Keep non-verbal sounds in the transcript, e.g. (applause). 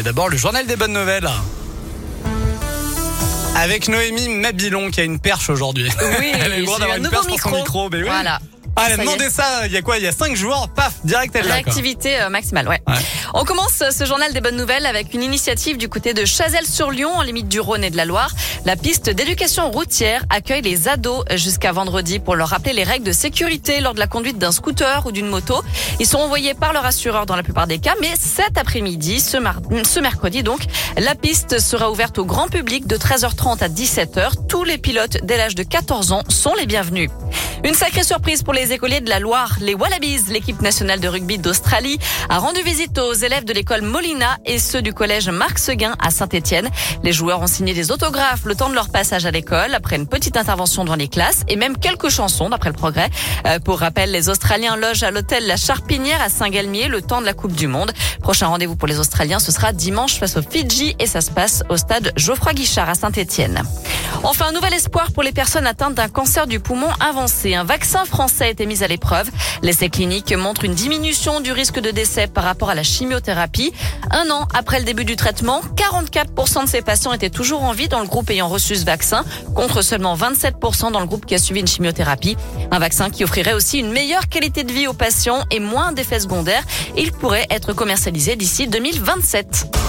Mais d'abord, le journal des bonnes nouvelles. Avec Noémie Mabilon qui a une perche aujourd'hui. Oui, (laughs) Elle droit j'ai d'avoir un une perche pour son micro. Mais oui. Voilà. Ah, elle a Ça demandé il y a quoi Il y a 5 jours, paf, direct elle l'a. quoi. Réactivité euh, maximale, ouais. Ouais. On commence ce journal des bonnes nouvelles avec une initiative du côté de Chazelles-sur-Lyon, en limite du Rhône et de la Loire. La piste d'éducation routière accueille les ados jusqu'à vendredi pour leur rappeler les règles de sécurité lors de la conduite d'un scooter ou d'une moto. Ils sont envoyés par leur assureur dans la plupart des cas, mais cet après-midi, ce, ce mercredi donc, la piste sera ouverte au grand public de 13h30 à 17h. Tous les pilotes dès l'âge de 14 ans sont les bienvenus. Une sacrée surprise pour les écoliers de la Loire. Les Wallabies, l'équipe nationale de rugby d'Australie, a rendu visite aux élèves de l'école Molina et ceux du collège Marc Seguin à Saint-Étienne. Les joueurs ont signé des autographes le temps de leur passage à l'école, après une petite intervention dans les classes et même quelques chansons d'après le progrès. Euh, pour rappel, les Australiens logent à l'hôtel La Charpinière à Saint-Galmier le temps de la Coupe du Monde. Prochain rendez-vous pour les Australiens, ce sera dimanche face aux Fidji et ça se passe au stade Geoffroy Guichard à Saint-Étienne. Enfin, un nouvel espoir pour les personnes atteintes d'un cancer du poumon avancé. Un vaccin français a été mis à l'épreuve. L'essai clinique montre une diminution du risque de décès par rapport à la chimiothérapie. Un an après le début du traitement, 44% de ces patients étaient toujours en vie dans le groupe ayant reçu ce vaccin, contre seulement 27% dans le groupe qui a suivi une chimiothérapie. Un vaccin qui offrirait aussi une meilleure qualité de vie aux patients et moins d'effets secondaires. Il pourrait être commercialisé d'ici 2027.